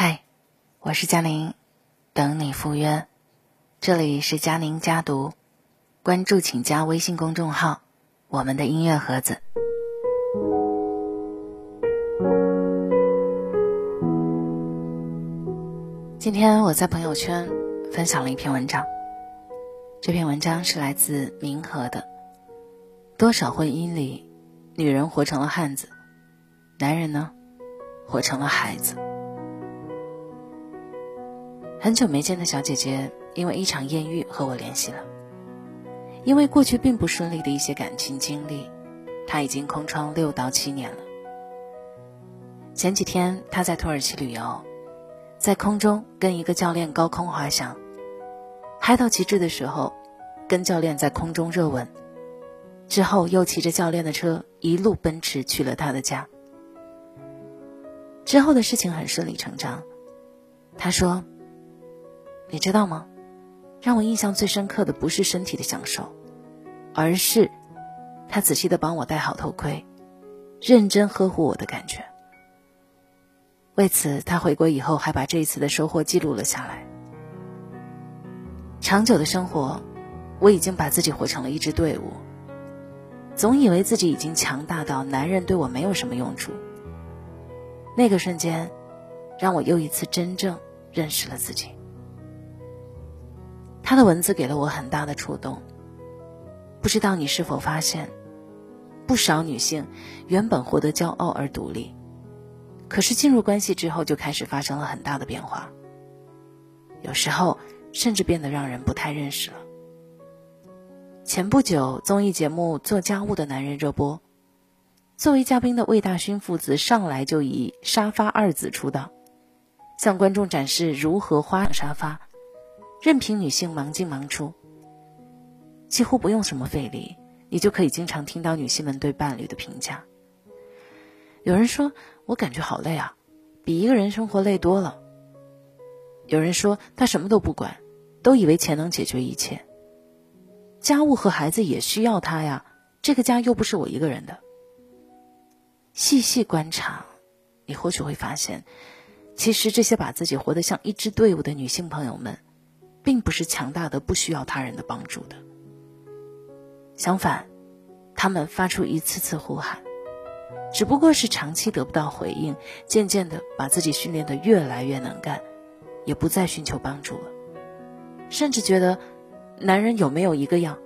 嗨，我是佳宁，等你赴约。这里是佳宁家读，关注请加微信公众号“我们的音乐盒子”。今天我在朋友圈分享了一篇文章，这篇文章是来自明和的。多少婚姻里，女人活成了汉子，男人呢，活成了孩子。很久没见的小姐姐，因为一场艳遇和我联系了。因为过去并不顺利的一些感情经历，她已经空窗六到七年了。前几天她在土耳其旅游，在空中跟一个教练高空滑翔，嗨到极致的时候，跟教练在空中热吻，之后又骑着教练的车一路奔驰去了他的家。之后的事情很顺理成章，他说。你知道吗？让我印象最深刻的不是身体的享受，而是他仔细的帮我戴好头盔，认真呵护我的感觉。为此，他回国以后还把这一次的收获记录了下来。长久的生活，我已经把自己活成了一支队伍，总以为自己已经强大到男人对我没有什么用处。那个瞬间，让我又一次真正认识了自己。他的文字给了我很大的触动。不知道你是否发现，不少女性原本活得骄傲而独立，可是进入关系之后就开始发生了很大的变化。有时候甚至变得让人不太认识了。前不久，综艺节目《做家务的男人》热播，作为嘉宾的魏大勋父子上来就以“沙发二子”出道，向观众展示如何花沙发。任凭女性忙进忙出，几乎不用什么费力，你就可以经常听到女性们对伴侣的评价。有人说：“我感觉好累啊，比一个人生活累多了。”有人说：“他什么都不管，都以为钱能解决一切。”家务和孩子也需要他呀，这个家又不是我一个人的。细细观察，你或许会发现，其实这些把自己活得像一支队伍的女性朋友们。并不是强大的不需要他人的帮助的，相反，他们发出一次次呼喊，只不过是长期得不到回应，渐渐的把自己训练的越来越能干，也不再寻求帮助了，甚至觉得男人有没有一个样。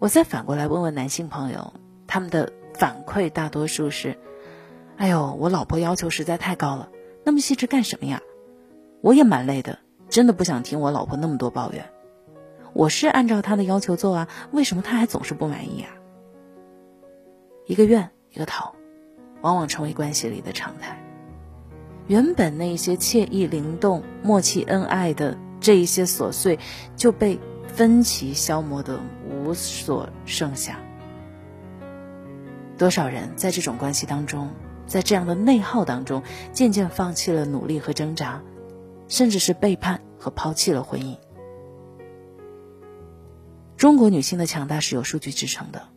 我再反过来问问男性朋友，他们的反馈大多数是：“哎呦，我老婆要求实在太高了，那么细致干什么呀？我也蛮累的。”真的不想听我老婆那么多抱怨，我是按照她的要求做啊，为什么她还总是不满意啊？一个怨一个讨，往往成为关系里的常态。原本那些惬意灵动、默契恩爱的这一些琐碎，就被分歧消磨得无所剩下。多少人在这种关系当中，在这样的内耗当中，渐渐放弃了努力和挣扎。甚至是背叛和抛弃了婚姻。中国女性的强大是有数据支撑的。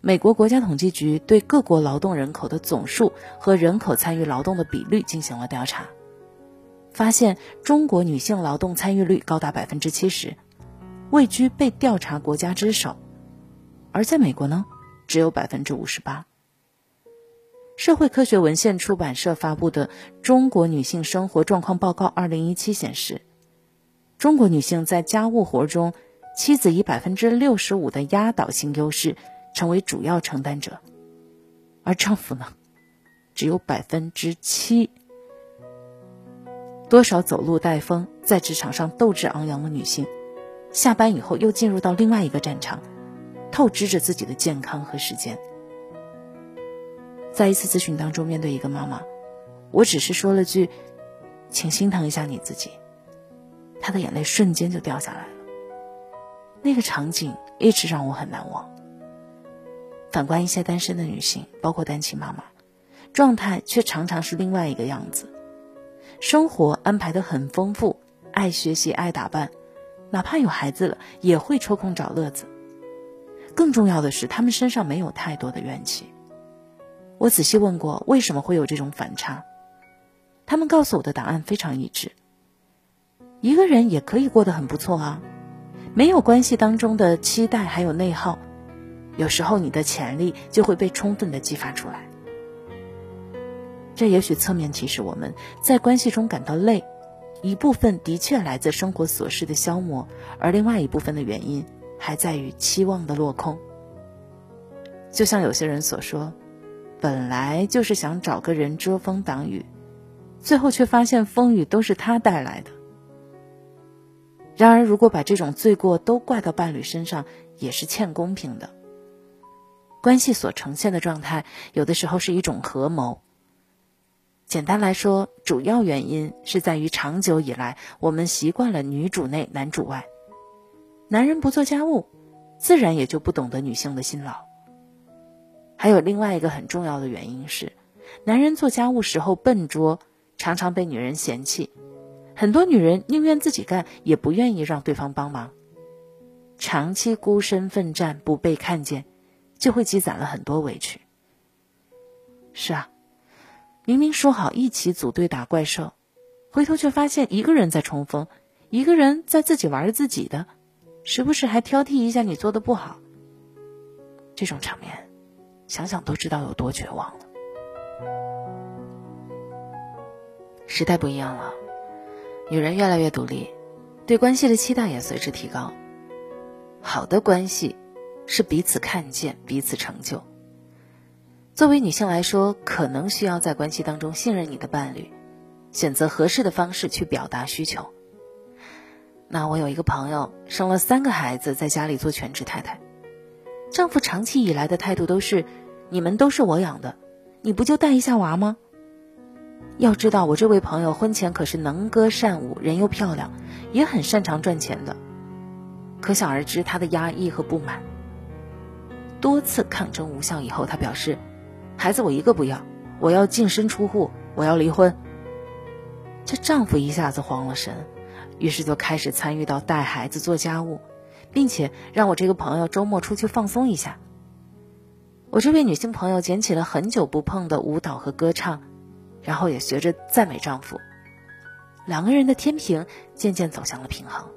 美国国家统计局对各国劳动人口的总数和人口参与劳动的比率进行了调查，发现中国女性劳动参与率高达百分之七十，位居被调查国家之首。而在美国呢，只有百分之五十八。社会科学文献出版社发布的《中国女性生活状况报告（二零一七）》显示，中国女性在家务活中，妻子以百分之六十五的压倒性优势成为主要承担者，而丈夫呢，只有百分之七。多少走路带风，在职场上斗志昂扬的女性，下班以后又进入到另外一个战场，透支着自己的健康和时间。在一次咨询当中，面对一个妈妈，我只是说了句：“请心疼一下你自己。”她的眼泪瞬间就掉下来了。那个场景一直让我很难忘。反观一些单身的女性，包括单亲妈妈，状态却常常是另外一个样子。生活安排的很丰富，爱学习，爱打扮，哪怕有孩子了，也会抽空找乐子。更重要的是，她们身上没有太多的怨气。我仔细问过，为什么会有这种反差？他们告诉我的答案非常一致。一个人也可以过得很不错啊，没有关系当中的期待还有内耗，有时候你的潜力就会被充分的激发出来。这也许侧面提示我们在关系中感到累，一部分的确来自生活琐事的消磨，而另外一部分的原因还在于期望的落空。就像有些人所说，本来就是想找个人遮风挡雨，最后却发现风雨都是他带来的。然而，如果把这种罪过都怪到伴侣身上，也是欠公平的。关系所呈现的状态，有的时候是一种合谋。简单来说，主要原因是在于长久以来，我们习惯了女主内男主外，男人不做家务，自然也就不懂得女性的辛劳。还有另外一个很重要的原因是，男人做家务时候笨拙，常常被女人嫌弃。很多女人宁愿自己干，也不愿意让对方帮忙。长期孤身奋战，不被看见，就会积攒了很多委屈。是啊，明明说好一起组队打怪兽，回头却发现一个人在冲锋，一个人在自己玩自己的，时不时还挑剔一下你做的不好。这种场面，想想都知道有多绝望了。时代不一样了。女人越来越独立，对关系的期待也随之提高。好的关系是彼此看见、彼此成就。作为女性来说，可能需要在关系当中信任你的伴侣，选择合适的方式去表达需求。那我有一个朋友生了三个孩子，在家里做全职太太，丈夫长期以来的态度都是：“你们都是我养的，你不就带一下娃吗？”要知道，我这位朋友婚前可是能歌善舞，人又漂亮，也很擅长赚钱的。可想而知，他的压抑和不满。多次抗争无效以后，他表示：“孩子我一个不要，我要净身出户，我要离婚。”这丈夫一下子慌了神，于是就开始参与到带孩子、做家务，并且让我这个朋友周末出去放松一下。我这位女性朋友捡起了很久不碰的舞蹈和歌唱。然后也学着赞美丈夫，两个人的天平渐渐走向了平衡。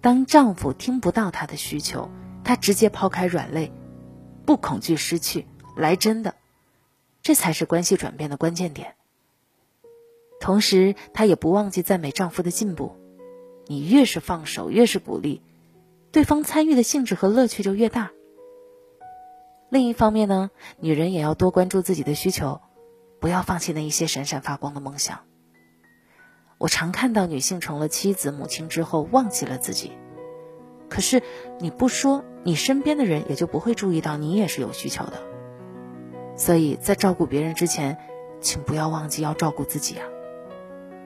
当丈夫听不到她的需求，她直接抛开软肋，不恐惧失去，来真的，这才是关系转变的关键点。同时，她也不忘记赞美丈夫的进步。你越是放手，越是鼓励，对方参与的兴致和乐趣就越大。另一方面呢，女人也要多关注自己的需求。不要放弃那一些闪闪发光的梦想。我常看到女性成了妻子、母亲之后忘记了自己，可是你不说，你身边的人也就不会注意到你也是有需求的。所以在照顾别人之前，请不要忘记要照顾自己啊。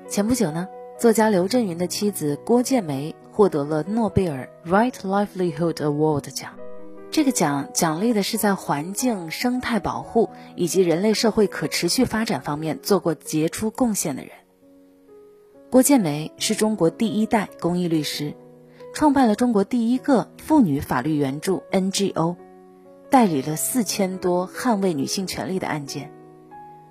前不久呢，作家刘震云的妻子郭建梅获得了诺贝尔 Right Livelihood Award 奖。这个奖奖励的是在环境生态保护以及人类社会可持续发展方面做过杰出贡献的人。郭建梅是中国第一代公益律师，创办了中国第一个妇女法律援助 NGO，代理了四千多捍卫女性权利的案件，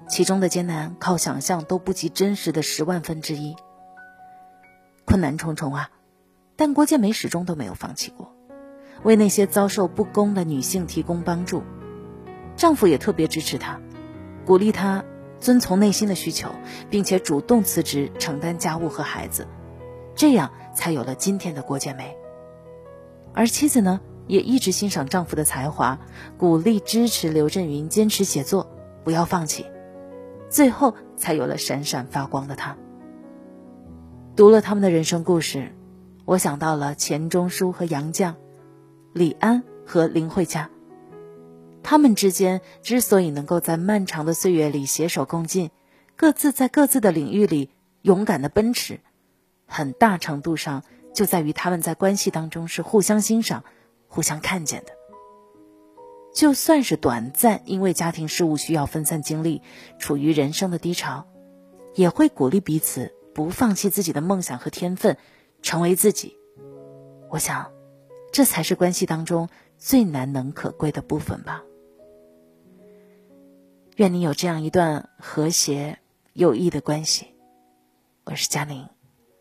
其中的艰难靠想象都不及真实的十万分之一。困难重重啊，但郭建梅始终都没有放弃过。为那些遭受不公的女性提供帮助，丈夫也特别支持她，鼓励她遵从内心的需求，并且主动辞职承担家务和孩子，这样才有了今天的郭建梅。而妻子呢，也一直欣赏丈夫的才华，鼓励支持刘震云坚持写作，不要放弃，最后才有了闪闪发光的他。读了他们的人生故事，我想到了钱钟书和杨绛。李安和林慧嘉，他们之间之所以能够在漫长的岁月里携手共进，各自在各自的领域里勇敢的奔驰，很大程度上就在于他们在关系当中是互相欣赏、互相看见的。就算是短暂因为家庭事务需要分散精力，处于人生的低潮，也会鼓励彼此不放弃自己的梦想和天分，成为自己。我想。这才是关系当中最难能可贵的部分吧。愿你有这样一段和谐有益的关系。我是佳宁，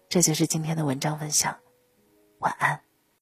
这就是今天的文章分享，晚安。